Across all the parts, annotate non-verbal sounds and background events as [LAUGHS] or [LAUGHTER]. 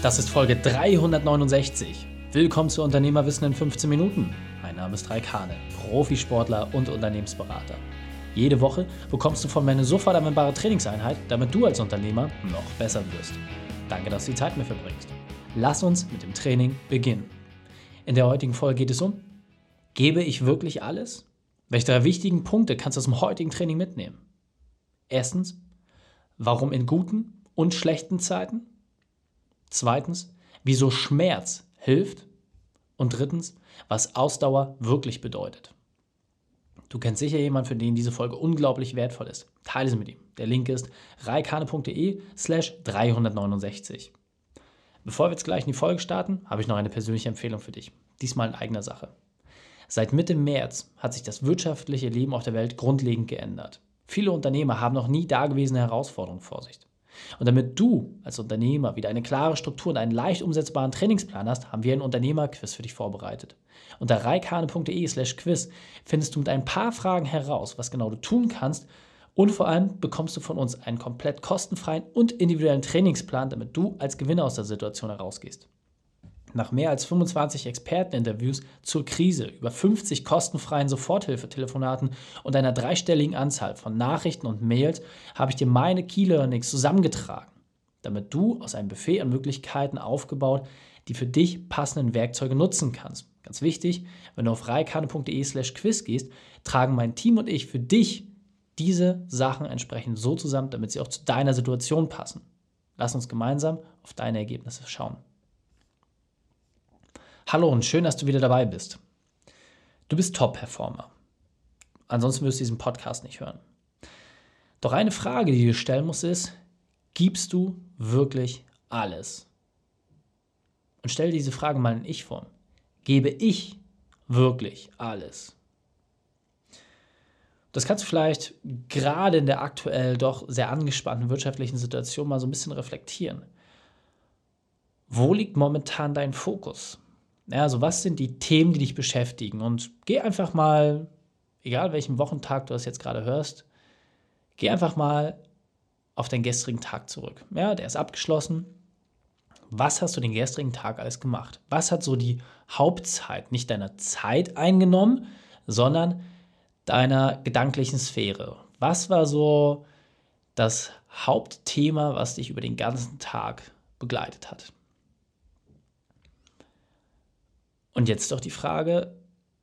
Das ist Folge 369. Willkommen zu Unternehmerwissen in 15 Minuten. Mein Name ist Raik Hane, Profisportler und Unternehmensberater. Jede Woche bekommst du von mir eine sofort anwendbare Trainingseinheit, damit du als Unternehmer noch besser wirst. Danke, dass du die Zeit mit mir verbringst. Lass uns mit dem Training beginnen. In der heutigen Folge geht es um, gebe ich wirklich alles? Welche drei wichtigen Punkte kannst du aus dem heutigen Training mitnehmen? Erstens, warum in guten und schlechten Zeiten? Zweitens, wieso Schmerz hilft. Und drittens, was Ausdauer wirklich bedeutet. Du kennst sicher jemanden, für den diese Folge unglaublich wertvoll ist. Teile sie mit ihm. Der Link ist reikane.de slash 369. Bevor wir jetzt gleich in die Folge starten, habe ich noch eine persönliche Empfehlung für dich. Diesmal in eigener Sache. Seit Mitte März hat sich das wirtschaftliche Leben auf der Welt grundlegend geändert. Viele Unternehmer haben noch nie dagewesene Herausforderungen vor sich. Und damit du als Unternehmer wieder eine klare Struktur und einen leicht umsetzbaren Trainingsplan hast, haben wir ein Unternehmerquiz für dich vorbereitet. Unter reikane.de slash quiz findest du mit ein paar Fragen heraus, was genau du tun kannst und vor allem bekommst du von uns einen komplett kostenfreien und individuellen Trainingsplan, damit du als Gewinner aus der Situation herausgehst. Nach mehr als 25 Experteninterviews zur Krise, über 50 kostenfreien Soforthilfetelefonaten und einer dreistelligen Anzahl von Nachrichten und Mails habe ich dir meine Key Learnings zusammengetragen, damit du aus einem Buffet an Möglichkeiten aufgebaut die für dich passenden Werkzeuge nutzen kannst. Ganz wichtig, wenn du auf reikane.de slash quiz gehst, tragen mein Team und ich für dich diese Sachen entsprechend so zusammen, damit sie auch zu deiner Situation passen. Lass uns gemeinsam auf deine Ergebnisse schauen. Hallo und schön, dass du wieder dabei bist. Du bist Top-Performer. Ansonsten wirst du diesen Podcast nicht hören. Doch eine Frage, die du stellen musst, ist, gibst du wirklich alles? Und stell diese Frage mal in Ich-Form. Gebe ich wirklich alles? Das kannst du vielleicht gerade in der aktuell doch sehr angespannten wirtschaftlichen Situation mal so ein bisschen reflektieren. Wo liegt momentan dein Fokus? Ja, also was sind die Themen, die dich beschäftigen? Und geh einfach mal, egal welchen Wochentag du das jetzt gerade hörst, geh einfach mal auf deinen gestrigen Tag zurück. Ja, der ist abgeschlossen. Was hast du den gestrigen Tag alles gemacht? Was hat so die Hauptzeit, nicht deiner Zeit eingenommen, sondern deiner gedanklichen Sphäre? Was war so das Hauptthema, was dich über den ganzen Tag begleitet hat? Und jetzt doch die Frage,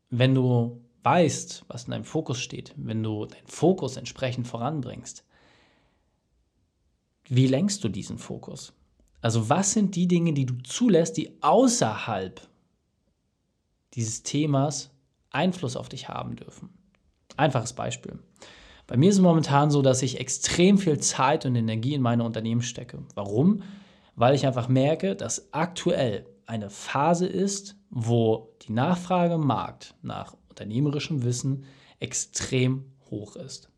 wenn du weißt, was in deinem Fokus steht, wenn du deinen Fokus entsprechend voranbringst, wie lenkst du diesen Fokus? Also was sind die Dinge, die du zulässt, die außerhalb dieses Themas Einfluss auf dich haben dürfen? Einfaches Beispiel. Bei mir ist es momentan so, dass ich extrem viel Zeit und Energie in meine Unternehmen stecke. Warum? Weil ich einfach merke, dass aktuell eine Phase ist, wo die Nachfrage im Markt nach unternehmerischem Wissen extrem hoch ist.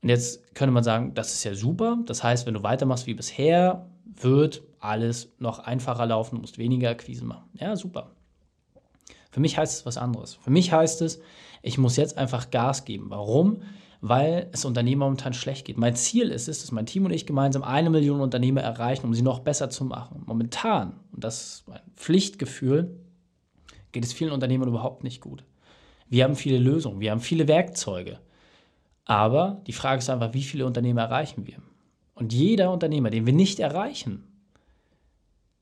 Und jetzt könnte man sagen, das ist ja super. Das heißt, wenn du weitermachst wie bisher, wird alles noch einfacher laufen, du musst weniger Akquise machen. Ja, super. Für mich heißt es was anderes. Für mich heißt es, ich muss jetzt einfach Gas geben. Warum? Weil es Unternehmen momentan schlecht geht. Mein Ziel ist es, dass mein Team und ich gemeinsam eine Million Unternehmer erreichen, um sie noch besser zu machen. Momentan, und das ist ein Pflichtgefühl, geht es vielen Unternehmern überhaupt nicht gut. Wir haben viele Lösungen, wir haben viele Werkzeuge. Aber die Frage ist einfach, wie viele Unternehmer erreichen wir? Und jeder Unternehmer, den wir nicht erreichen,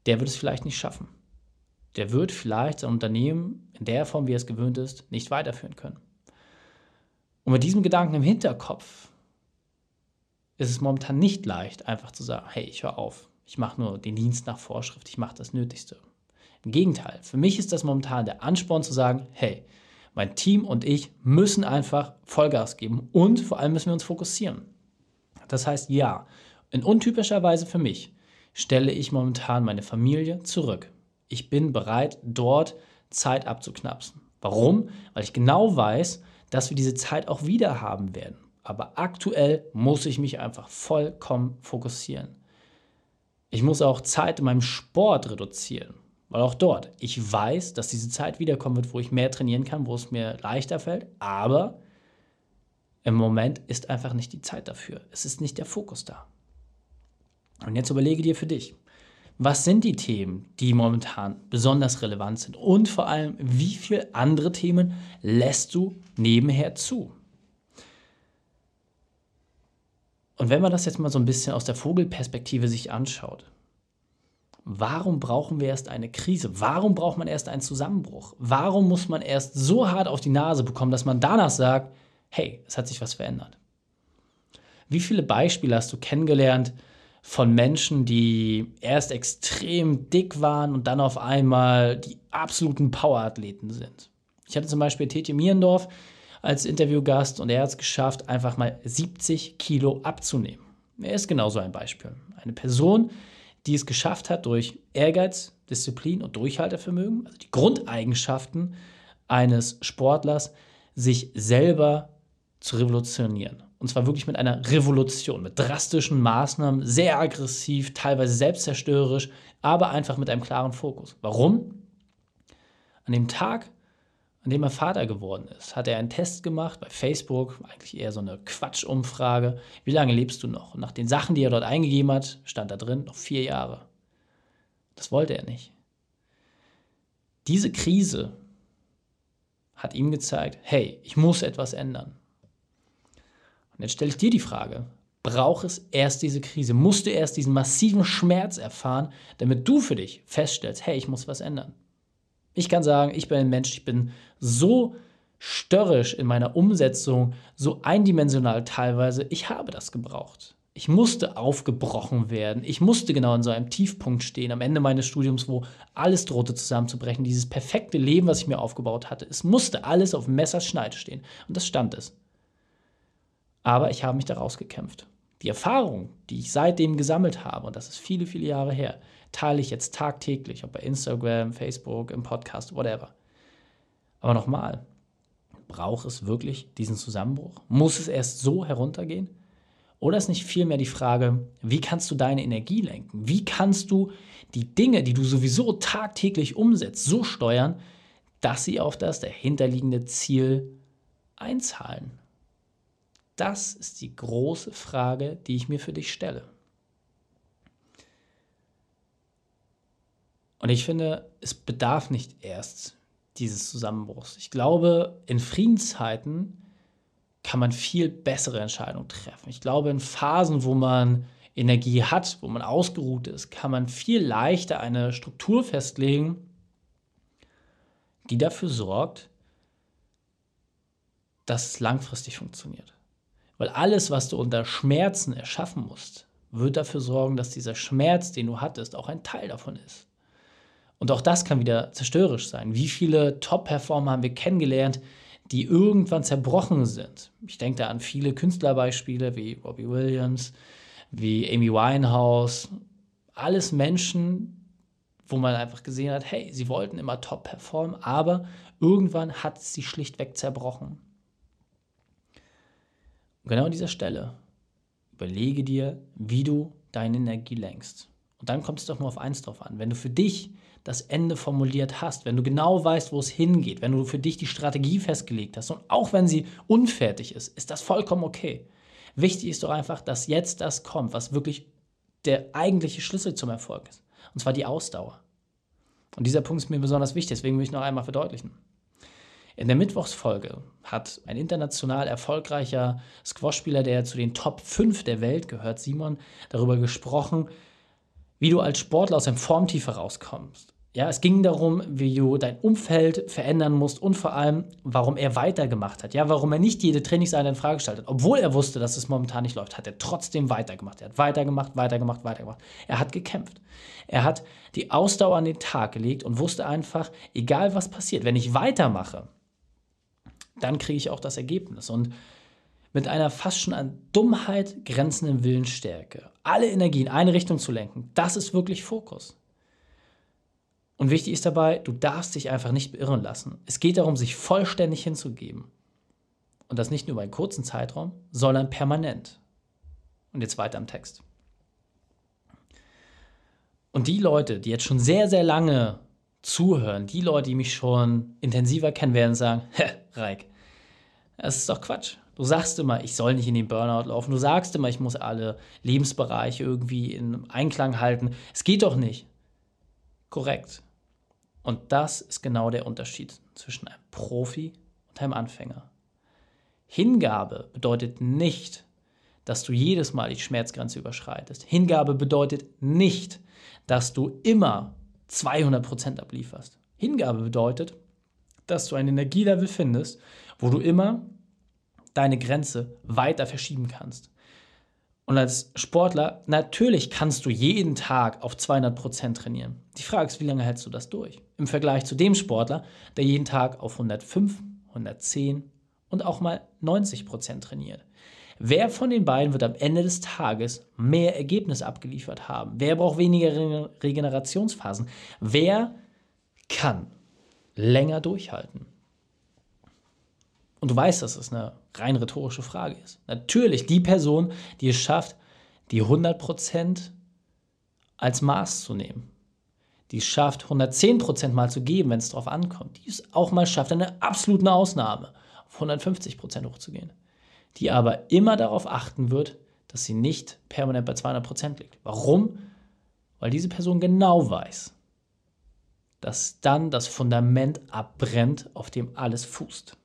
der wird es vielleicht nicht schaffen. Der wird vielleicht sein Unternehmen in der Form, wie er es gewöhnt ist, nicht weiterführen können. Und mit diesem Gedanken im Hinterkopf ist es momentan nicht leicht, einfach zu sagen, hey, ich höre auf, ich mache nur den Dienst nach Vorschrift, ich mache das Nötigste. Im Gegenteil, für mich ist das momentan der Ansporn zu sagen, hey, mein Team und ich müssen einfach Vollgas geben und vor allem müssen wir uns fokussieren. Das heißt, ja, in untypischer Weise für mich stelle ich momentan meine Familie zurück. Ich bin bereit, dort Zeit abzuknapsen. Warum? Weil ich genau weiß, dass wir diese Zeit auch wieder haben werden. Aber aktuell muss ich mich einfach vollkommen fokussieren. Ich muss auch Zeit in meinem Sport reduzieren, weil auch dort, ich weiß, dass diese Zeit wiederkommen wird, wo ich mehr trainieren kann, wo es mir leichter fällt, aber im Moment ist einfach nicht die Zeit dafür. Es ist nicht der Fokus da. Und jetzt überlege dir für dich, Was sind die Themen, die momentan besonders relevant sind? Und vor allem, wie viele andere Themen lässt du nebenher zu? Und wenn man das jetzt mal so ein bisschen aus der Vogelperspektive sich anschaut, warum brauchen wir erst eine Krise? Warum braucht man erst einen Zusammenbruch? Warum muss man erst so hart auf die Nase bekommen, dass man danach sagt, hey, es hat sich was verändert? Wie viele Beispiele hast du kennengelernt von Menschen, die erst extrem dick waren und dann auf einmal die absoluten Powerathleten sind? Ich hatte zum Beispiel Tetje Mierendorf als Interviewgast und er hat es geschafft, einfach mal 70 Kilo abzunehmen. Er ist genauso ein Beispiel. Eine Person, die es geschafft hat, durch Ehrgeiz, Disziplin und Durchhaltevermögen, also die Grundeigenschaften eines Sportlers, sich selber zu revolutionieren. Und zwar wirklich mit einer Revolution, mit drastischen Maßnahmen, sehr aggressiv, teilweise selbstzerstörerisch, aber einfach mit einem klaren Fokus. Warum? An dem Tag, an dem er Vater geworden ist, hat er einen Test gemacht bei Facebook, eigentlich eher so eine Quatschumfrage. Wie lange lebst du noch? Und nach den Sachen, die er dort eingegeben hat, stand da drin noch vier Jahre. Das wollte er nicht. Diese Krise hat ihm gezeigt, hey, ich muss etwas ändern. Jetzt stelle ich dir die Frage, braucht es erst diese Krise? Musst du erst diesen massiven Schmerz erfahren, damit du für dich feststellst, hey, ich muss was ändern? Ich kann sagen, ich bin ein Mensch, ich bin so störrisch in meiner Umsetzung, so eindimensional teilweise. Ich habe das gebraucht. Ich musste aufgebrochen werden. Ich musste genau in so einem Tiefpunkt stehen am Ende meines Studiums, wo alles drohte zusammenzubrechen. Dieses perfekte Leben, was ich mir aufgebaut hatte. Es musste alles auf Messerschneide stehen. Und das stand es. Aber ich habe mich daraus gekämpft. Die Erfahrung, die ich seitdem gesammelt habe, und das ist viele, viele Jahre her, teile ich jetzt tagtäglich, ob bei Instagram, Facebook, im Podcast, whatever. Aber nochmal, braucht es wirklich diesen Zusammenbruch? Muss es erst so heruntergehen? Oder ist nicht vielmehr die Frage, wie kannst du deine Energie lenken? Wie kannst du die Dinge, die du sowieso tagtäglich umsetzt, so steuern, dass sie auf das dahinterliegende Ziel einzahlen? Das ist die große Frage, die ich mir für dich stelle. Und ich finde, es bedarf nicht erst dieses Zusammenbruchs. Ich glaube, in Friedenszeiten kann man viel bessere Entscheidungen treffen. Ich glaube, in Phasen, wo man Energie hat, wo man ausgeruht ist, kann man viel leichter eine Struktur festlegen, die dafür sorgt, dass es langfristig funktioniert. Weil alles, was du unter Schmerzen erschaffen musst, wird dafür sorgen, dass dieser Schmerz, den du hattest, auch ein Teil davon ist. Und auch das kann wieder zerstörerisch sein. Wie viele Top-Performer haben wir kennengelernt, die irgendwann zerbrochen sind? Ich denke da an viele Künstlerbeispiele wie Robbie Williams, wie Amy Winehouse. Alles Menschen, wo man einfach gesehen hat, hey, sie wollten immer top performen, aber irgendwann hat sie schlichtweg zerbrochen. Und genau an dieser Stelle überlege dir, wie du deine Energie lenkst. Und dann kommt es doch nur auf eins drauf an. Wenn du für dich das Ende formuliert hast, wenn du genau weißt, wo es hingeht, wenn du für dich die Strategie festgelegt hast und auch wenn sie unfertig ist, ist das vollkommen okay. Wichtig ist doch einfach, dass jetzt das kommt, was wirklich der eigentliche Schlüssel zum Erfolg ist. Und zwar die Ausdauer. Und dieser Punkt ist mir besonders wichtig, deswegen will ich noch einmal verdeutlichen. In der Mittwochsfolge hat ein international erfolgreicher Squashspieler, der zu den Top 5 der Welt gehört, Simon, darüber gesprochen, wie du als Sportler aus dem Formtief herauskommst. Ja, es ging darum, wie du dein Umfeld verändern musst und vor allem, warum er weitergemacht hat. Ja, warum er nicht jede Trainingseinheit in Frage gestellt hat. Obwohl er wusste, dass es momentan nicht läuft, hat er trotzdem weitergemacht. Er hat weitergemacht, weitergemacht, weitergemacht. Er hat gekämpft. Er hat die Ausdauer an den Tag gelegt und wusste einfach, egal was passiert, wenn ich weitermache, dann kriege ich auch das Ergebnis. Und mit einer fast schon an Dummheit grenzenden Willensstärke, alle Energie in eine Richtung zu lenken, das ist wirklich Fokus. Und wichtig ist dabei, du darfst dich einfach nicht beirren lassen. Es geht darum, sich vollständig hinzugeben. Und das nicht nur über einen kurzen Zeitraum, sondern permanent. Und jetzt weiter im Text. Und die Leute, die jetzt schon sehr, sehr lange zuhören, die Leute, die mich schon intensiver kennen, werden sagen, [LAUGHS] hä, Reik, das ist doch Quatsch. Du sagst immer, ich soll nicht in den Burnout laufen. Du sagst immer, ich muss alle Lebensbereiche irgendwie in Einklang halten. Es geht doch nicht. Korrekt. Und das ist genau der Unterschied zwischen einem Profi und einem Anfänger. Hingabe bedeutet nicht, dass du jedes Mal die Schmerzgrenze überschreitest. Hingabe bedeutet nicht, dass du immer 200% ablieferst. Hingabe bedeutet, dass du ein Energielevel findest, wo du immer deine Grenze weiter verschieben kannst. Und als Sportler, natürlich kannst du jeden Tag auf 200% trainieren. Die Frage ist, wie lange hältst du das durch? Im Vergleich zu dem Sportler, der jeden Tag auf 105, 110 und auch mal 90% trainiert. Wer von den beiden wird am Ende des Tages mehr Ergebnis abgeliefert haben? Wer braucht weniger Regenerationsphasen? Wer kann länger durchhalten? Und du weißt, dass es eine rein rhetorische Frage ist. Natürlich die Person, die es schafft, die 100% als Maß zu nehmen. Die es schafft, 110% mal zu geben, wenn es darauf ankommt. Die es auch mal schafft, eine absolute Ausnahme, auf 150% hochzugehen. Die aber immer darauf achten wird, dass sie nicht permanent bei 200% liegt. Warum? Weil diese Person genau weiß, dass dann das Fundament abbrennt, auf dem alles fußt.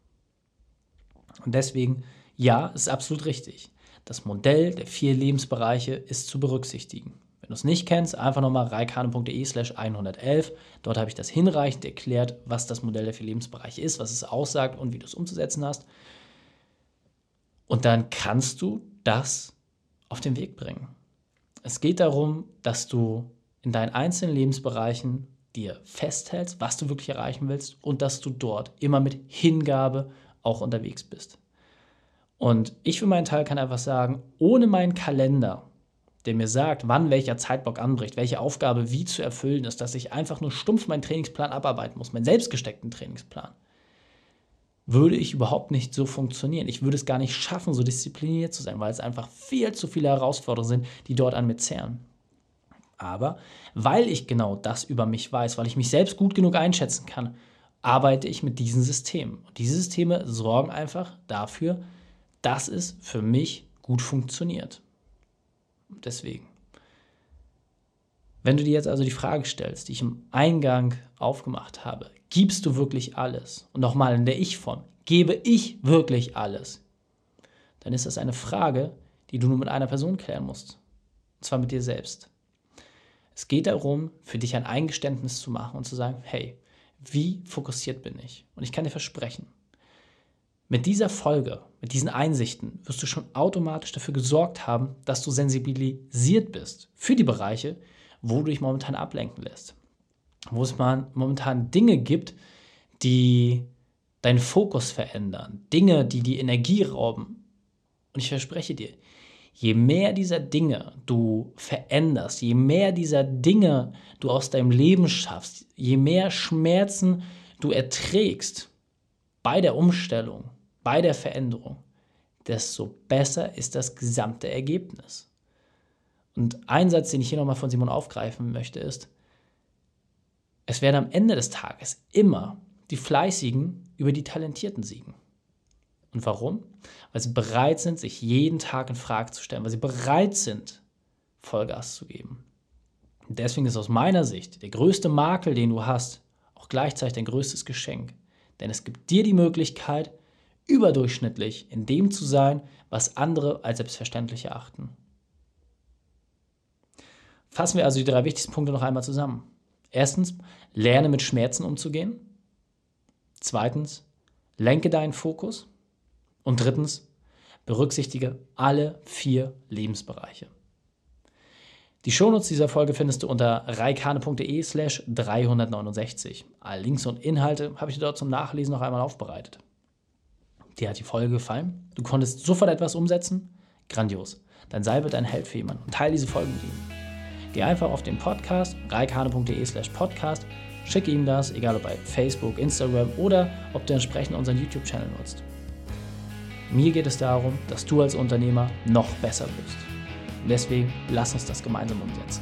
Und deswegen, ja, ist absolut richtig. Das Modell der vier Lebensbereiche ist zu berücksichtigen. Wenn du es nicht kennst, einfach nochmal reikane.de slash 111. Dort habe ich das hinreichend erklärt, was das Modell der vier Lebensbereiche ist, was es aussagt und wie du es umzusetzen hast. Und dann kannst du das auf den Weg bringen. Es geht darum, dass du in deinen einzelnen Lebensbereichen dir festhältst, was du wirklich erreichen willst und dass du dort immer mit Hingabe auch unterwegs bist. Und ich für meinen Teil kann einfach sagen, ohne meinen Kalender, der mir sagt, wann welcher Zeitblock anbricht, welche Aufgabe wie zu erfüllen ist, dass ich einfach nur stumpf meinen Trainingsplan abarbeiten muss, meinen selbstgesteckten Trainingsplan, würde ich überhaupt nicht so funktionieren. Ich würde es gar nicht schaffen, so diszipliniert zu sein, weil es einfach viel zu viele Herausforderungen sind, die dort an mir zehren. Aber weil ich genau das über mich weiß, weil ich mich selbst gut genug einschätzen kann, arbeite ich mit diesen Systemen. Und diese Systeme sorgen einfach dafür, dass es für mich gut funktioniert. Deswegen. Wenn du dir jetzt also die Frage stellst, die ich im Eingang aufgemacht habe, gibst du wirklich alles? Und nochmal in der Ich-Form, gebe ich wirklich alles? Dann ist das eine Frage, die du nur mit einer Person klären musst. Und zwar mit dir selbst. Es geht darum, für dich ein Eingeständnis zu machen und zu sagen, hey, wie fokussiert bin ich? Und ich kann dir versprechen, mit dieser Folge, mit diesen Einsichten wirst du schon automatisch dafür gesorgt haben, dass du sensibilisiert bist für die Bereiche, wo du dich momentan ablenken lässt. Wo es momentan Dinge gibt, die deinen Fokus verändern, Dinge, die die Energie rauben. Und ich verspreche dir, je mehr dieser Dinge du veränderst, je mehr dieser Dinge du aus deinem Leben schaffst, je mehr Schmerzen du erträgst bei der Umstellung, bei der Veränderung, desto besser ist das gesamte Ergebnis. Und ein Satz, den ich hier nochmal von Simon aufgreifen möchte, ist, es werden am Ende des Tages immer die Fleißigen über die Talentierten siegen. Und warum? Weil sie bereit sind, sich jeden Tag in Frage zu stellen, weil sie bereit sind, Vollgas zu geben. Und deswegen ist aus meiner Sicht der größte Makel, den du hast, auch gleichzeitig dein größtes Geschenk. Denn es gibt dir die Möglichkeit, überdurchschnittlich in dem zu sein, was andere als selbstverständlich erachten. Fassen wir also die drei wichtigsten Punkte noch einmal zusammen. Erstens, lerne mit Schmerzen umzugehen. Zweitens, lenke deinen Fokus. Und drittens, berücksichtige alle vier Lebensbereiche. Die Shownotes dieser Folge findest du unter reikane.de slash 369. Alle Links und Inhalte habe ich dir dort zum Nachlesen noch einmal aufbereitet. Dir hat die Folge gefallen? Du konntest sofort etwas umsetzen? Grandios. Dann sei bitte ein Held für jemanden und teile diese Folge mit ihm. Geh einfach auf den Podcast reikane.de slash podcast, schicke ihm das, egal ob bei Facebook, Instagram oder ob du entsprechend unseren YouTube-Channel nutzt. Mir geht es darum, dass du als Unternehmer noch besser wirst. Deswegen lass uns das gemeinsam umsetzen.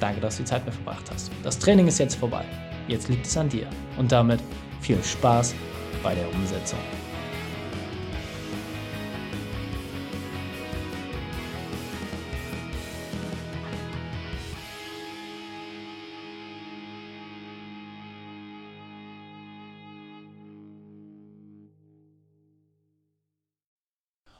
Danke, dass du die Zeit mit verbracht hast. Das Training ist jetzt vorbei. Jetzt liegt es an dir. Und damit viel Spaß bei der Umsetzung.